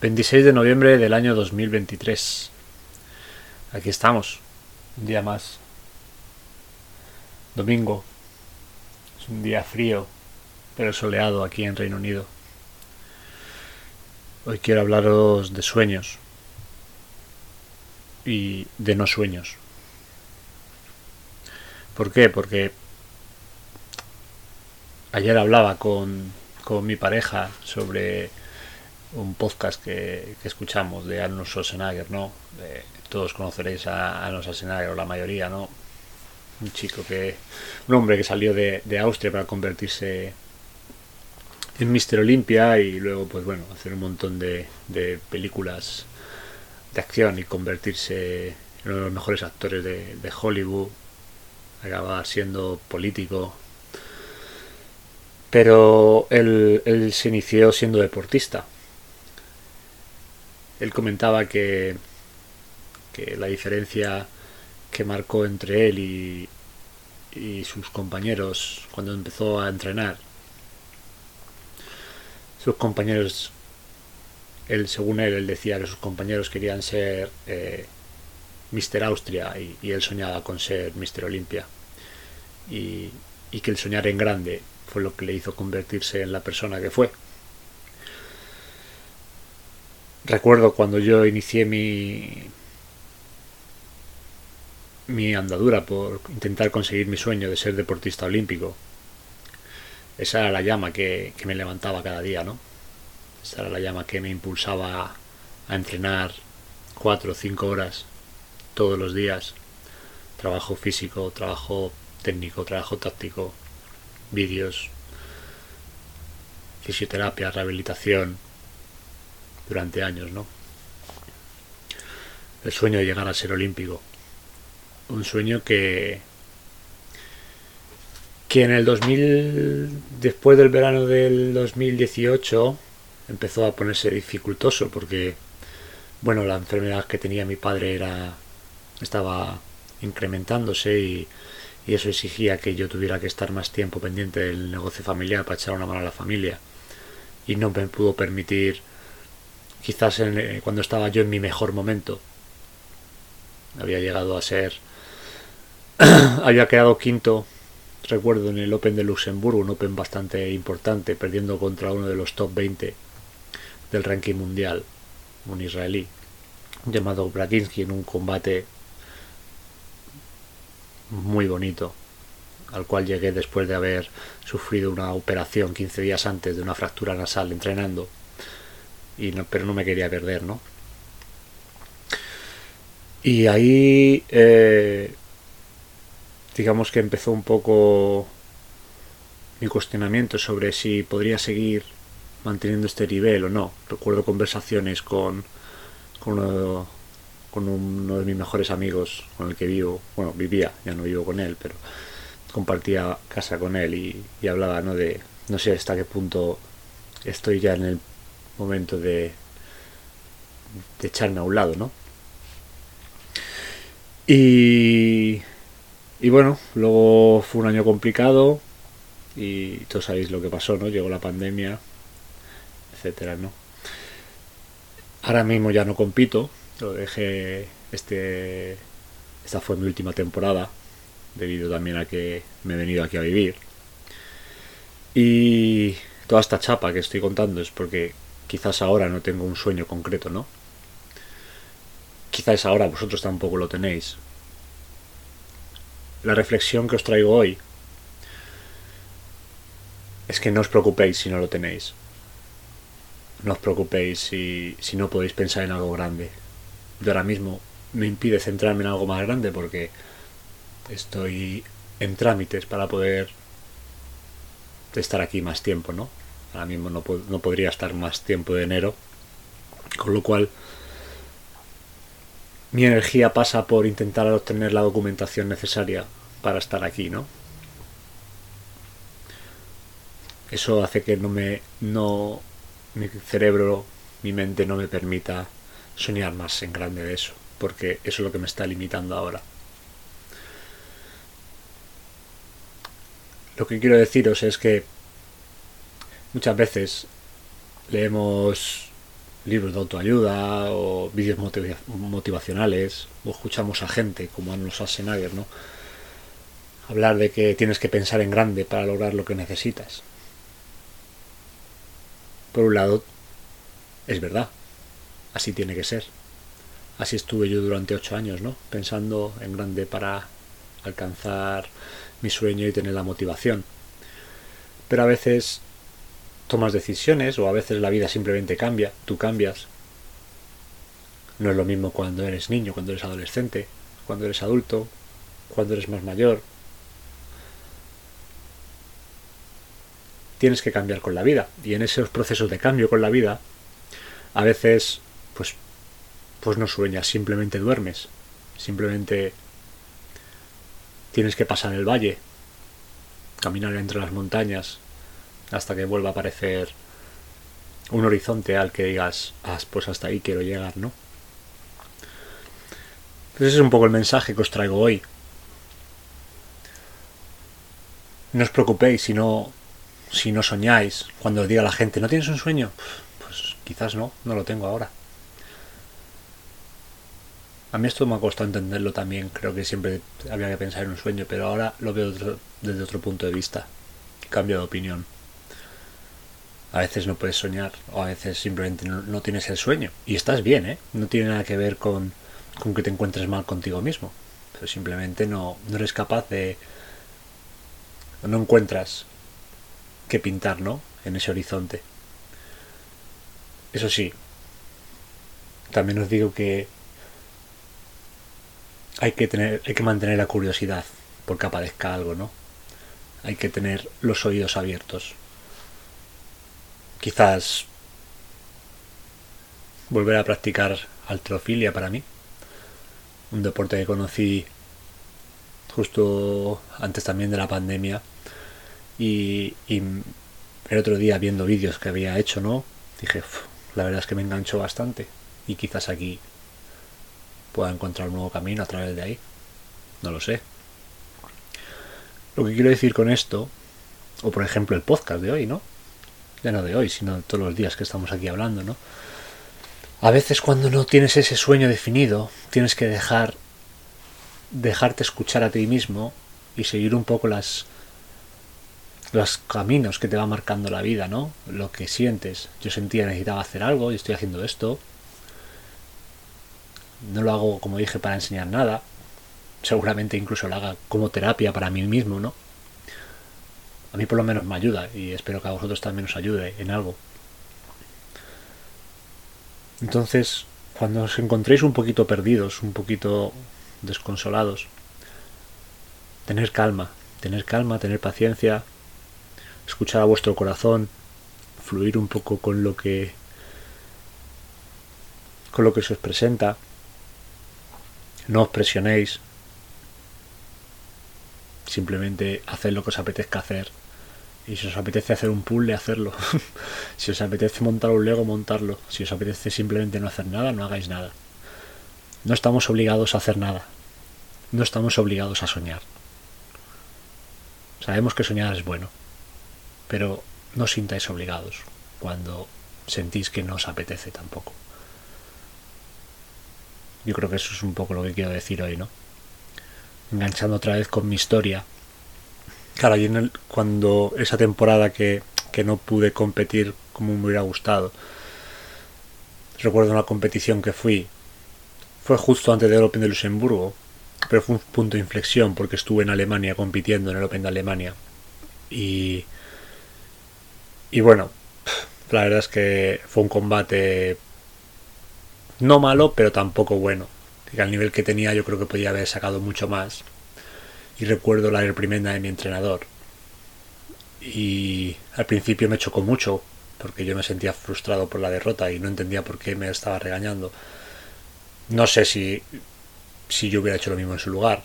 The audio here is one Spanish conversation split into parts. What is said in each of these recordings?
26 de noviembre del año 2023. Aquí estamos, un día más. Domingo. Es un día frío, pero soleado aquí en Reino Unido. Hoy quiero hablaros de sueños y de no sueños. ¿Por qué? Porque ayer hablaba con, con mi pareja sobre un podcast que, escuchamos de Arnold Schwarzenegger, ¿no? todos conoceréis a Arnold Schwarzenegger, o la mayoría, ¿no? Un chico que... Un hombre que salió de, Austria para convertirse en Mister Olympia y luego, pues bueno, hacer un montón de, de películas de acción y convertirse en uno de los mejores actores de, de Hollywood, acabar siendo político. Pero él, él se inició siendo deportista él comentaba que, que la diferencia que marcó entre él y, y sus compañeros cuando empezó a entrenar, sus compañeros, él según él, él decía que sus compañeros querían ser eh, Mister Austria y, y, él soñaba con ser Mister Olimpia. Y, y que el soñar en grande fue lo que le hizo convertirse en la persona que fue recuerdo cuando yo inicié mi mi andadura por intentar conseguir mi sueño de ser deportista olímpico. Esa era la llama que, me levantaba cada día, ¿no? Esa era la llama que me impulsaba a entrenar cuatro o cinco horas todos los días. Trabajo físico, trabajo técnico, trabajo táctico, vídeos, fisioterapia, rehabilitación, durante años, ¿no? El sueño de llegar a ser olímpico. Un sueño que que en el 2000 después del verano del 2018 empezó a ponerse dificultoso porque bueno, la enfermedad que tenía mi padre era estaba incrementándose y, y eso exigía que yo tuviera que estar más tiempo pendiente del negocio familiar para echar una mano a la familia y no me pudo permitir quizás en, eh, cuando estaba yo en mi mejor momento. Había llegado a ser... había quedado quinto, recuerdo, en el Open de Luxemburgo, un Open bastante importante, perdiendo contra uno de los top 20 del ranking mundial, un israelí, llamado Bradinsky, en un combate muy bonito, al cual llegué después de haber sufrido una operación 15 días antes de una fractura nasal entrenando y no, pero no me quería perder, ¿no? Y ahí, eh, digamos que empezó un poco mi cuestionamiento sobre si podría seguir manteniendo este nivel o no. Recuerdo conversaciones con, uno de mis mejores amigos con el que vivo, bueno, vivía, ya no vivo con él, pero compartía casa con él y, y hablaba, ¿no? De no sé hasta qué punto estoy ya en el momento de, de echarme a un lado, ¿no? Y, y bueno, luego fue un año complicado y todos sabéis lo que pasó, ¿no? Llegó la pandemia, etcétera, ¿no? Ahora mismo ya no compito, lo dejé este esta fue mi última temporada debido también a que me he venido aquí a vivir. Y toda esta chapa que estoy contando es porque quizás ahora no tengo un sueño concreto, ¿no? Quizás ahora vosotros tampoco lo tenéis. La reflexión que os traigo hoy es que no os preocupéis si no lo tenéis. No os preocupéis si, si no podéis pensar en algo grande. Yo ahora mismo me impide centrarme en algo más grande porque estoy en trámites para poder estar aquí más tiempo, ¿no? Ahora mismo no, no podría estar más tiempo de enero. Con lo cual mi energía pasa por intentar obtener la documentación necesaria para estar aquí, ¿no? Eso hace que no me no mi cerebro, mi mente no me permita soñar más en grande de eso, porque eso es lo que me está limitando ahora. Lo que quiero deciros es que muchas veces leemos libros de autoayuda o vídeos motivacionales o escuchamos a gente como Arnold Schwarzenegger, ¿no? Hablar de que tienes que pensar en grande para lograr lo que necesitas. Por un lado, es verdad, así tiene que ser. Así estuve yo durante ocho años, ¿no? Pensando en grande para alcanzar mi sueño y tener la motivación. Pero a veces tomas decisiones o a veces la vida simplemente cambia, tú cambias. No es lo mismo cuando eres niño, cuando eres adolescente, cuando eres adulto, cuando eres más mayor. Tienes que cambiar con la vida y en esos procesos de cambio con la vida a veces pues pues no sueñas, simplemente duermes, simplemente tienes que pasar el valle, caminar entre las montañas, hasta que vuelva a aparecer un horizonte al que digas, ah, pues hasta ahí quiero llegar, ¿no? Pues ese es un poco el mensaje que os traigo hoy. No os preocupéis si no, si no soñáis. Cuando os diga la gente, ¿no tienes un sueño? Pues quizás no, no lo tengo ahora. A mí esto me ha costado entenderlo también. Creo que siempre había que pensar en un sueño, pero ahora lo veo desde otro punto de vista. Cambio de opinión a veces no puedes soñar o a veces simplemente no, tienes el sueño. Y estás bien, ¿eh? No tiene nada que ver con, con que te encuentres mal contigo mismo. Pero simplemente no, no eres capaz de... No encuentras que pintar, ¿no? En ese horizonte. Eso sí, también os digo que hay que tener, hay que mantener la curiosidad porque aparezca algo, ¿no? Hay que tener los oídos abiertos quizás volver a practicar altrofilia para mí. Un deporte que conocí justo antes también de la pandemia. Y, el otro día viendo vídeos que había hecho, ¿no? Dije, la verdad es que me enganchó bastante. Y quizás aquí pueda encontrar un nuevo camino a través de ahí. No lo sé. Lo que quiero decir con esto, o por ejemplo el podcast de hoy, ¿no? Ya no de hoy, sino de todos los días que estamos aquí hablando, ¿no? A veces cuando no tienes ese sueño definido, tienes que dejar dejarte escuchar a ti mismo y seguir un poco las los caminos que te va marcando la vida, ¿no? Lo que sientes. Yo sentía necesitaba hacer algo y estoy haciendo esto. No lo hago, como dije, para enseñar nada. Seguramente incluso lo haga como terapia para mí mismo, ¿no? A mí por lo menos me ayuda y espero que a vosotros también os ayude en algo. Entonces, cuando os encontréis un poquito perdidos, un poquito desconsolados, tener calma, tener calma, tener paciencia, escuchar a vuestro corazón, fluir un poco con lo que con lo que se os presenta. No os presionéis. Simplemente haced lo que os apetezca hacer y si os apetece hacer un puzzle, hacerlo. si os apetece montar un Lego, montarlo. Si os apetece simplemente no hacer nada, no hagáis nada. No estamos obligados a hacer nada. No estamos obligados a soñar. Sabemos que soñar es bueno, pero no sintáis obligados cuando sentís que no os apetece tampoco. Yo creo que eso es un poco lo que quiero decir hoy, ¿no? Enganchando otra vez con mi historia, Claro, y en el, cuando esa temporada que, que no pude competir como me hubiera gustado, recuerdo una competición que fui, fue justo antes del Open de Luxemburgo, pero fue un punto de inflexión porque estuve en Alemania compitiendo en el Open de Alemania. Y, y bueno, la verdad es que fue un combate no malo, pero tampoco bueno. Y al nivel que tenía yo creo que podía haber sacado mucho más y recuerdo la reprimenda de mi entrenador. Y al principio me chocó mucho porque yo me sentía frustrado por la derrota y no entendía por qué me estaba regañando. No sé si, si yo hubiera hecho lo mismo en su lugar.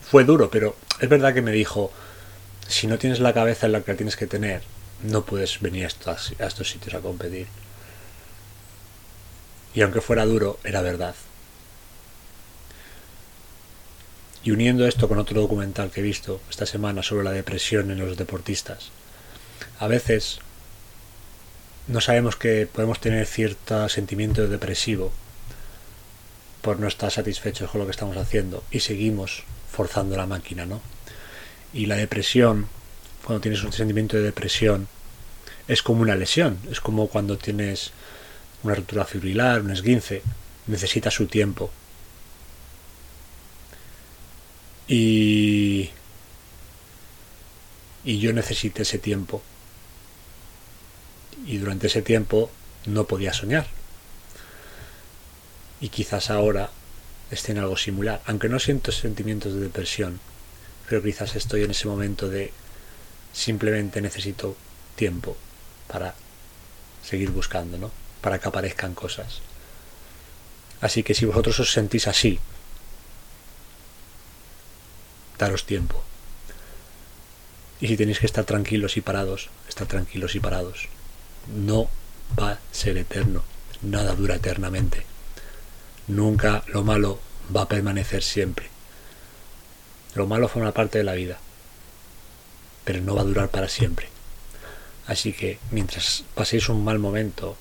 Fue, duro, pero es verdad que me dijo, si no tienes la cabeza en la que tienes que tener, no puedes venir a estos, a estos sitios a competir. Y aunque fuera duro, era verdad. Y uniendo esto con otro documental que he visto esta semana sobre la depresión en los deportistas, a veces no sabemos que podemos tener cierto sentimiento depresivo por no estar satisfechos con lo que estamos haciendo y seguimos forzando la máquina, ¿no? Y la depresión, cuando tienes un sentimiento de depresión, es como una lesión, es como cuando tienes una ruptura fibrilar, un esguince, necesita su tiempo. Y, y yo necesité ese tiempo. Y durante ese tiempo no podía soñar. Y quizás ahora esté en algo similar. Aunque no siento sentimientos de depresión, pero quizás estoy en ese momento de simplemente necesito tiempo para seguir buscando, ¿no? Para que aparezcan cosas. Así que si vosotros os sentís así, daros tiempo. Y si tenéis que estar tranquilos y parados, estar tranquilos y parados. No va a ser eterno. Nada dura eternamente. Nunca lo malo va a permanecer siempre. Lo malo forma parte de la vida, pero no va a durar para siempre. Así que mientras paséis un mal momento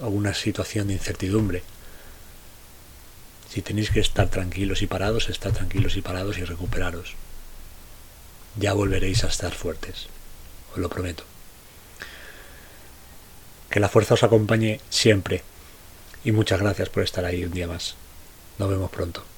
o una situación de incertidumbre, si tenéis que estar tranquilos y parados, estar tranquilos y parados y recuperaros. Ya volveréis a estar fuertes, os lo prometo. Que la fuerza os acompañe siempre y muchas gracias por estar ahí un día más. Nos vemos pronto.